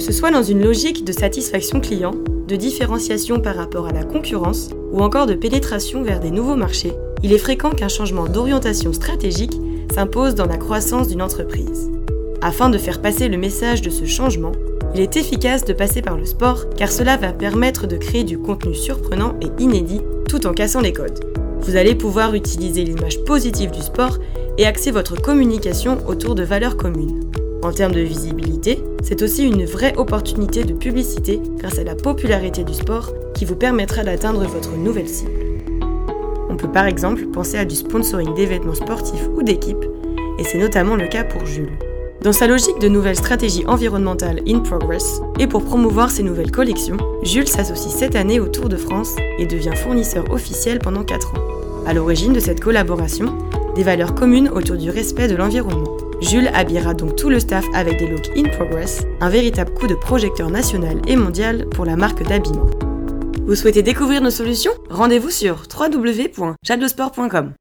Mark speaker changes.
Speaker 1: ce soit dans une logique de satisfaction client, de différenciation par rapport à la concurrence ou encore de pénétration vers des nouveaux marchés, il est fréquent qu'un changement d'orientation stratégique s'impose dans la croissance d'une entreprise. Afin de faire passer le message de ce changement, il est efficace de passer par le sport car cela va permettre de créer du contenu surprenant et inédit tout en cassant les codes. Vous allez pouvoir utiliser l'image positive du sport et axer votre communication autour de valeurs communes. En termes de visibilité, c'est aussi une vraie opportunité de publicité grâce à la popularité du sport qui vous permettra d'atteindre votre nouvelle cible. On peut par exemple penser à du sponsoring d'événements sportifs ou d'équipes, et c'est notamment le cas pour Jules. Dans sa logique de nouvelles stratégies environnementales in progress, et pour promouvoir ses nouvelles collections, Jules s'associe cette année au Tour de France et devient fournisseur officiel pendant 4 ans. À l'origine de cette collaboration, des valeurs communes autour du respect de l'environnement. Jules habillera donc tout le staff avec des looks in progress, un véritable coup de projecteur national et mondial pour la marque d'habillement. Vous souhaitez découvrir nos solutions? Rendez-vous sur www.jadlesport.com.